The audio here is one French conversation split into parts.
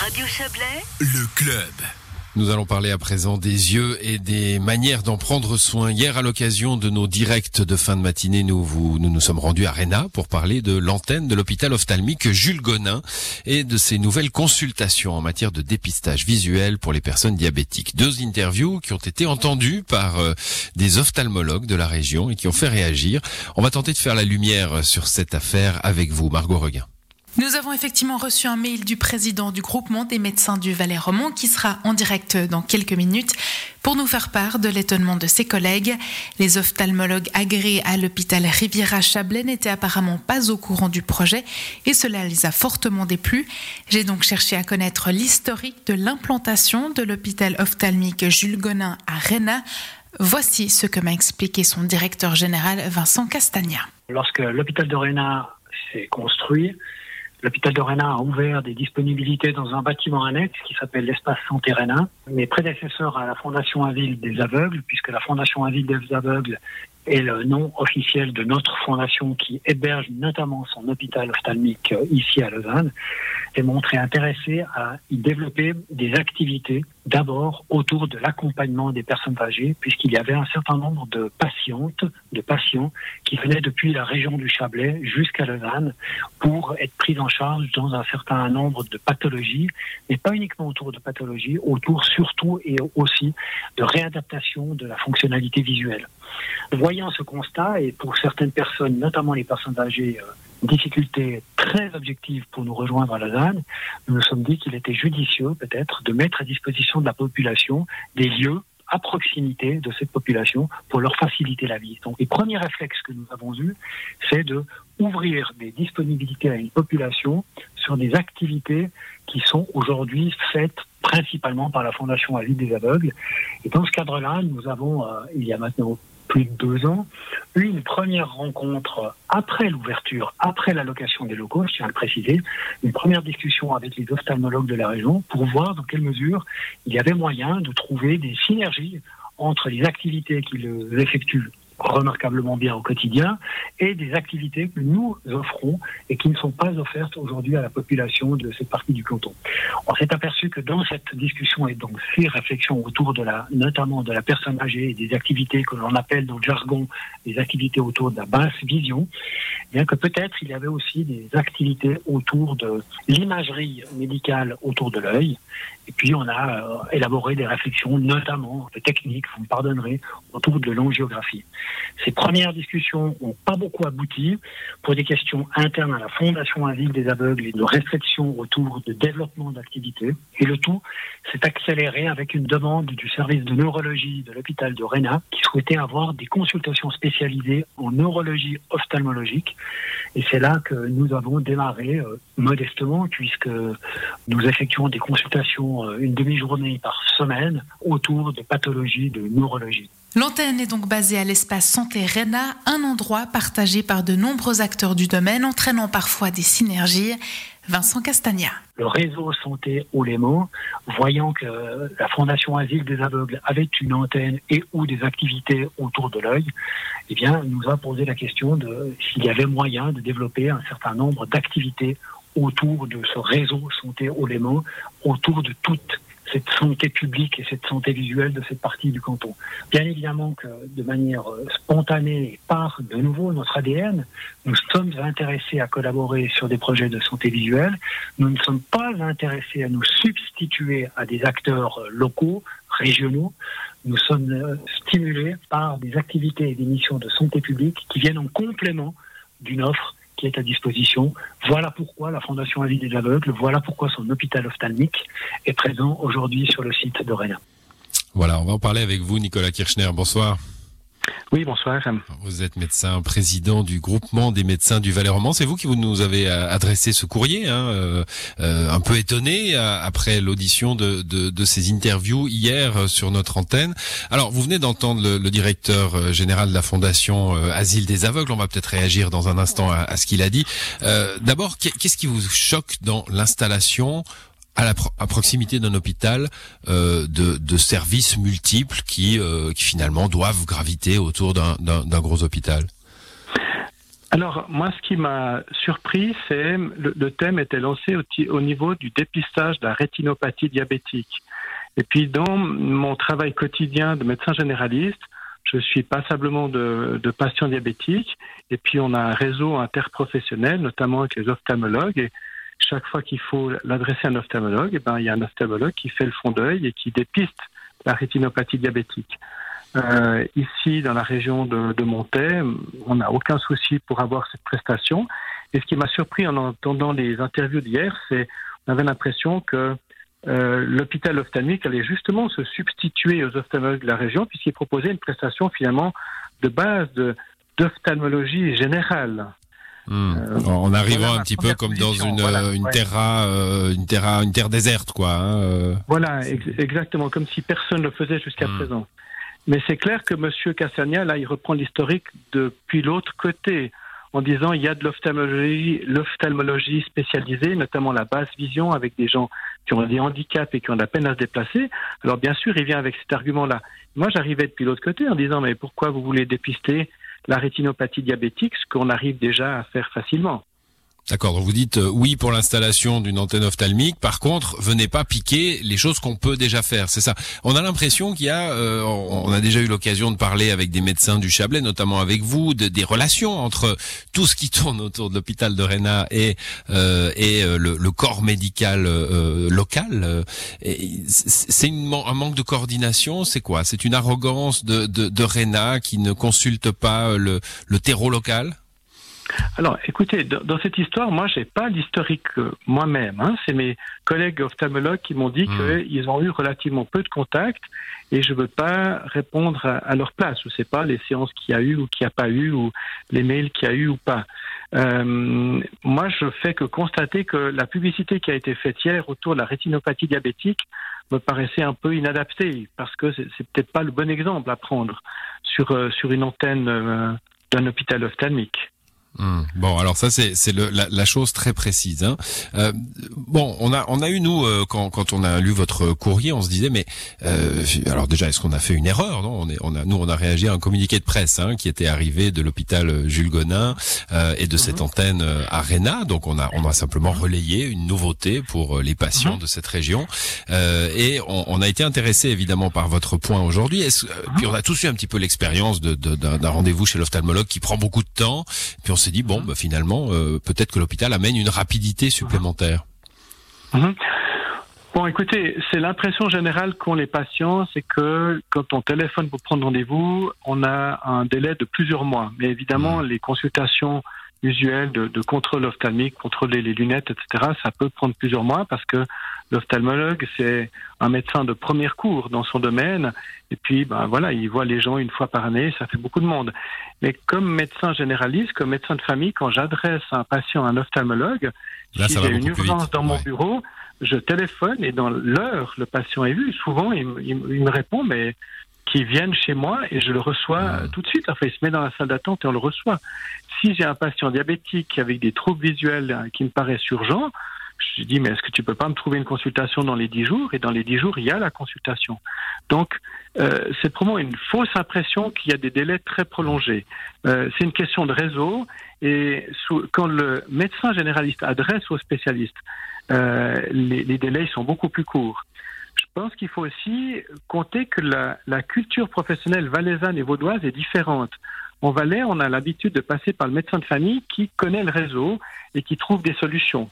Radio Chablais, le club. Nous allons parler à présent des yeux et des manières d'en prendre soin. Hier, à l'occasion de nos directs de fin de matinée, nous vous, nous, nous sommes rendus à Réna pour parler de l'antenne de l'hôpital ophtalmique Jules Gonin et de ses nouvelles consultations en matière de dépistage visuel pour les personnes diabétiques. Deux interviews qui ont été entendues par euh, des ophtalmologues de la région et qui ont fait réagir. On va tenter de faire la lumière sur cette affaire avec vous, Margot Reguin. Nous avons effectivement reçu un mail du président du groupement des médecins du Valais Romand qui sera en direct dans quelques minutes pour nous faire part de l'étonnement de ses collègues. Les ophtalmologues agréés à l'hôpital Riviera-Chablais n'étaient apparemment pas au courant du projet et cela les a fortement déplu. J'ai donc cherché à connaître l'historique de l'implantation de l'hôpital ophtalmique Jules Gonin à Réna. Voici ce que m'a expliqué son directeur général Vincent Castagna. Lorsque l'hôpital de Réna s'est construit, L'hôpital de Réna a ouvert des disponibilités dans un bâtiment annexe qui s'appelle l'espace Santé Réna. Mes prédécesseurs à la Fondation Aville des aveugles, puisque la Fondation Aville des aveugles est le nom officiel de notre fondation qui héberge notamment son hôpital ophtalmique ici à Lausanne, s'est montré intéressé à y développer des activités d'abord autour de l'accompagnement des personnes âgées, puisqu'il y avait un certain nombre de patientes, de patients qui venaient depuis la région du Chablais jusqu'à Lausanne pour être pris en charge dans un certain nombre de pathologies, mais pas uniquement autour de pathologies, autour surtout et aussi de réadaptation de la fonctionnalité visuelle. Voyant ce constat, et pour certaines personnes, notamment les personnes âgées, difficulté très objective pour nous rejoindre à Lausanne, nous nous sommes dit qu'il était judicieux peut-être de mettre à disposition de la population des lieux à proximité de cette population pour leur faciliter la vie. Donc les premiers réflexes que nous avons eus, c'est de ouvrir des disponibilités à une population sur des activités qui sont aujourd'hui faites principalement par la Fondation à vie des aveugles. Et dans ce cadre-là, nous avons, euh, il y a maintenant plus de deux ans, une première rencontre après l'ouverture, après l'allocation des locaux, je tiens à le préciser, une première discussion avec les ophtalmologues de la région pour voir dans quelle mesure il y avait moyen de trouver des synergies entre les activités qu'ils effectuent remarquablement bien au quotidien et des activités que nous offrons et qui ne sont pas offertes aujourd'hui à la population de cette partie du canton. On s'est aperçu que dans cette discussion et donc ces réflexions autour de la, notamment de la personne âgée et des activités que l'on appelle dans le jargon des activités autour de la basse vision, eh bien que peut-être il y avait aussi des activités autour de l'imagerie médicale autour de l'œil. Et puis on a euh, élaboré des réflexions, notamment techniques, vous me pardonnerez, autour de l'angiographie. Ces premières discussions n'ont pas beaucoup abouti pour des questions internes à la Fondation Avile des aveugles et de restrictions autour de développement d'activités. Et le tout s'est accéléré avec une demande du service de neurologie de l'hôpital de Réna qui souhaitait avoir des consultations spécialisées en neurologie ophtalmologique. Et c'est là que nous avons démarré euh, modestement puisque nous effectuons des consultations euh, une demi-journée par semaine autour de pathologies de neurologie. L'antenne est donc basée à l'espace Santé Réna, un endroit partagé par de nombreux acteurs du domaine, entraînant parfois des synergies. Vincent Castagna. Le réseau Santé Oulémont, voyant que la Fondation Asile des Aveugles avait une antenne et ou des activités autour de l'œil, eh bien, nous a posé la question de s'il y avait moyen de développer un certain nombre d'activités autour de ce réseau Santé Oulémont, autour de toutes cette santé publique et cette santé visuelle de cette partie du canton. Bien évidemment que de manière euh, spontanée, par de nouveau notre ADN, nous sommes intéressés à collaborer sur des projets de santé visuelle. Nous ne sommes pas intéressés à nous substituer à des acteurs euh, locaux, régionaux. Nous sommes euh, stimulés par des activités et des missions de santé publique qui viennent en complément d'une offre est à disposition. Voilà pourquoi la Fondation Avis des Aveugles, voilà pourquoi son hôpital ophtalmique est présent aujourd'hui sur le site de Rennes. Voilà, on va en parler avec vous, Nicolas Kirchner. Bonsoir. Oui, bonsoir. Vous êtes médecin président du groupement des médecins du Valais-Romand. C'est vous qui vous nous avez euh, adressé ce courrier, hein, euh, euh, un peu étonné après l'audition de, de, de, ces interviews hier sur notre antenne. Alors, vous venez d'entendre le, directeur général de la Fondation Asile des Aveugles. On va peut-être réagir dans un instant à ce qu'il a dit. D'abord, qu'est-ce qui vous choque dans l'installation à, la proximité d'un hôpital euh, de, services multiples qui, euh, qui finalement doivent graviter autour d'un gros hôpital Alors, moi, ce qui m'a surpris, c'est le, le, thème était lancé au, au, niveau du dépistage de la rétinopathie diabétique. Et puis, dans mon travail quotidien de médecin généraliste, je suis passablement de, de patients diabétiques. Et puis, on a un réseau interprofessionnel, notamment avec les ophtalmologues. Chaque fois qu'il faut l'adresser à un ophtalmologue, eh ben, il y a un ophtalmologue qui fait le fond d'œil et qui dépiste la rétinopathie diabétique. Euh, ici, dans la région de, de on n'a aucun souci pour avoir cette prestation. Et ce qui m'a surpris en entendant les interviews d'hier, c'est on avait l'impression que euh, l'hôpital ophtalmique allait justement se substituer aux ophtalmologues de la région puisqu'il proposait une prestation finalement de base d'ophtalmologie générale. Hmm. Euh, en arrivant voilà un petit peu comme dans une, voilà, une ouais. terra, euh, une terra, une terre déserte, quoi. Hein, euh. Voilà, ex exactement, comme si personne ne le faisait jusqu'à hmm. présent. Mais c'est clair que M. Cassania, là, il reprend l'historique depuis l'autre côté, en disant il y a de l'ophtalmologie, l'ophtalmologie spécialisée, notamment la basse vision, avec des gens qui ont des handicaps et qui ont de la peine à se déplacer. Alors bien sûr, il vient avec cet argument-là. Moi, j'arrivais depuis l'autre côté en disant mais pourquoi vous voulez dépister la rétinopathie diabétique, ce qu'on arrive déjà à faire facilement. D'accord, vous dites euh, oui pour l'installation d'une antenne ophtalmique, par contre, venez pas piquer les choses qu'on peut déjà faire, c'est ça. On a l'impression qu'il y a, euh, on a déjà eu l'occasion de parler avec des médecins du Chablais, notamment avec vous, de, des relations entre tout ce qui tourne autour de l'hôpital de Réna et, euh, et euh, le, corps médical local. C'est un manque de coordination, c'est quoi? C'est une arrogance de, de, de Réna qui ne consulte pas le, le terreau local? Alors, écoutez, dans cette histoire, moi, j'ai pas l'historique euh, moi-même. Hein. C'est mes collègues ophtalmologues qui m'ont dit mmh. qu'ils ont eu relativement peu de contacts et je veux pas répondre à, à leur place. Je sais pas les séances qu'il y a eu ou qu'il n'y a pas eu ou les mails qu'il y a eu ou pas. Euh, moi, je fais que constater que la publicité qui a été faite hier autour de la rétinopathie diabétique me paraissait un peu inadaptée parce que c'est peut-être pas le bon exemple à prendre sur euh, sur une antenne euh, d'un hôpital ophtalmique. Mmh. Bon, alors ça c'est c'est la, la, chose très précise. Hein. Euh, bon, on a on a eu nous euh, quand quand on a lu votre courrier, on se disait mais euh, alors déjà est-ce qu'on a fait une erreur Non, on est on a nous on a réagi à un communiqué de presse hein, qui était arrivé de l'hôpital Jules Gonin euh, et de cette antenne euh, Arena. Donc on a on a simplement relayé une nouveauté pour euh, les patients mmh. de cette région et on, on, a été intéressé évidemment par votre point aujourd'hui. Puis on a tous eu un petit peu l'expérience de, de, d'un rendez-vous chez l'ophtalmologue qui prend beaucoup de temps. Puis on s'est dit bon, bah, finalement, euh, peut-être que l'hôpital amène une rapidité supplémentaire. Mmh. Bon, écoutez, c'est l'impression générale qu'ont les patients, c'est que quand on téléphone pour prendre rendez-vous, on a un délai de plusieurs mois. Mais évidemment, mmh. les consultations usuelles de, de, contrôle ophtalmique, contrôler les lunettes, etc., ça peut prendre plusieurs mois parce que l'ophtalmologue, c'est un médecin de premier cours dans son domaine. Et puis, ben voilà, il voit les gens une fois par année, ça fait beaucoup de monde. Mais comme médecin généraliste, comme médecin de famille, quand j'adresse un patient à un ophtalmologue, Là, si j'ai une urgence dans mon ouais. bureau, je téléphone et dans l'heure, le patient est vu. Souvent, il, il, il me répond, mais qui viennent chez moi et je le reçois mmh. tout de suite. Enfin, il se met dans la salle d'attente et on le reçoit. Si j'ai un patient diabétique avec des troubles visuels euh, qui me paraissent urgents, je dis, mais est-ce que tu peux pas me trouver une consultation dans les dix jours? Et dans les dix jours, il y a la consultation. Donc, euh, c'est vraiment une fausse impression qu'il y a des délais très prolongés. Euh, c'est une question de réseau. Et sous, quand le médecin généraliste adresse aux spécialistes, euh, les, les, délais sont beaucoup plus courts. Je pense qu'il faut aussi compter que la, culture professionnelle valaisanne et vaudoise est différente. En Valais, on a l'habitude de passer par le médecin de famille qui connaît le réseau et qui trouve des solutions.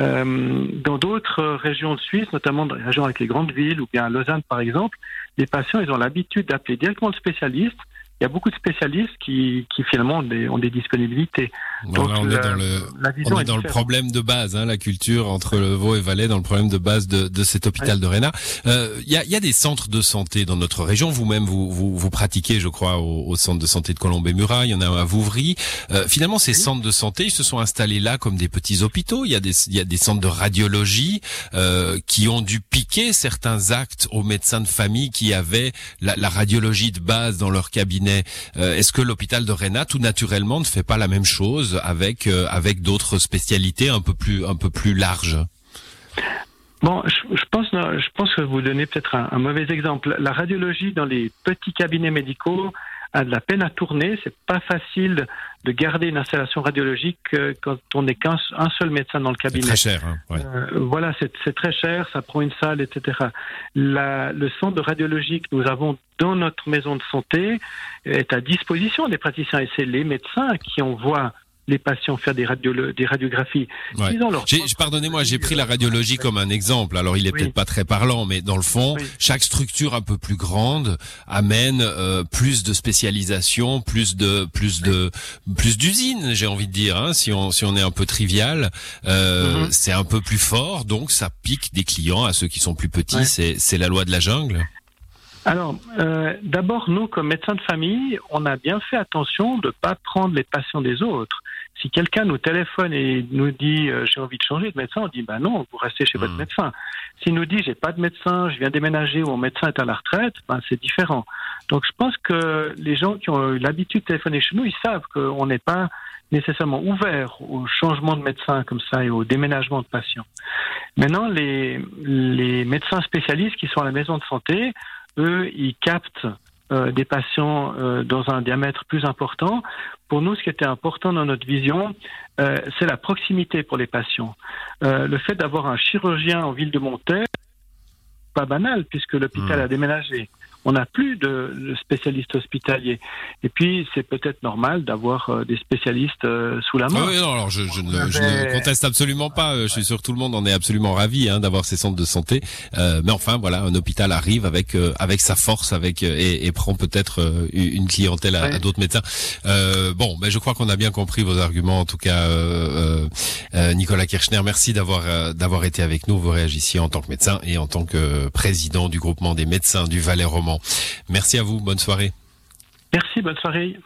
Euh, dans d'autres régions de Suisse, notamment dans les régions avec les grandes villes ou bien à Lausanne par exemple, les patients ils ont l'habitude d'appeler directement le spécialiste il y a beaucoup de spécialistes qui, qui finalement ont des, ont des disponibilités. Donc, on est dans le, on est dans le problème de base, hein, la culture entre le Vaud et Valais, dans le problème de base de, de cet hôpital de Réna. Euh, il y, a, y a des centres de santé dans notre région. Vous-même, vous, vous, vous, pratiquez, je crois, au, au, centre de santé de Colombey-Murat. Il y en a un à Vouvry. Euh, finalement, ces oui. centres de santé, ils se sont installés là comme des petits hôpitaux. Il y a des, il y a des centres de radiologie euh, qui ont dû piquer certains actes aux médecins de famille qui avaient la, la radiologie de base dans leur cabinet Euh, Est-ce que l'hôpital de Réna, tout naturellement, ne fait pas la même chose avec euh, avec d'autres spécialités un peu plus un peu plus larges? Bon, je, pense, je pense que vous donnez peut-être un, mauvais exemple. La radiologie dans les petits cabinets médicaux a de la peine à tourner. C'est pas facile de garder une installation radiologique euh, quand on n'est qu'un seul médecin dans le cabinet. C'est très cher. Hein, euh, voilà, c'est très cher, ça prend une salle, etc. La, le centre de radiologie que nous avons dans notre maison de santé est à disposition des praticiens et c'est les médecins qui envoient les patients faire des, des radiographies. Pardonnez-moi, j'ai pris la radiologie comme un exemple. Alors, il est peut-être pas très parlant, mais dans le fond, chaque structure un peu plus grande amène euh, plus de spécialisation, plus de plus de plus d'usines, j'ai envie de dire. Hein, si on si on est un peu trivial, euh, mm-hmm. c'est un peu plus fort, donc ça pique des clients à ceux qui sont plus petits. C'est c'est la loi de la jungle. Alors, euh, d'abord, nous, comme médecins de famille, on a bien fait attention de ne pas prendre les patients des autres. Si quelqu'un nous téléphone et nous dit euh, j'ai envie de changer de médecin, on dit ben non, vous restez chez votre hmm. médecin. S'il nous dit j'ai pas de médecin, je viens déménager ou mon médecin est à la retraite, ben c'est différent. Donc je pense que les gens qui ont eu l'habitude de téléphoner chez nous, ils savent qu'on n'est pas nécessairement ouvert au changement de médecin comme ça et au déménagement de patients. Maintenant, les, les médecins spécialistes qui sont à la maison de santé, eux, ils captent euh, des patients euh, dans un diamètre plus important. Pour nous, ce qui était important dans notre vision, euh, c'est la proximité pour les patients. le fait d'avoir un chirurgien en ville de Montaigne, pas banal puisque l'hôpital mmh. a déménagé on n'a plus de, spécialistes hospitaliers. Et puis, c'est peut-être normal d'avoir euh, des spécialistes euh, sous la main. oui, non, alors je, ne, conteste absolument pas. Euh, je suis sûr que tout le monde en est absolument ravi hein, d'avoir ces centres de santé. mais enfin, voilà, un hôpital arrive avec avec sa force, avec et, prend peut-être une clientèle à, d'autres médecins. bon, mais je crois qu'on a bien compris vos arguments. En tout cas, Nicolas Kirchner, merci d'avoir d'avoir été avec nous. Vous réagissiez en tant que médecin et en tant que président du groupement des médecins du Valais roman Merci à vous. Bonne soirée. Merci. Bonne soirée.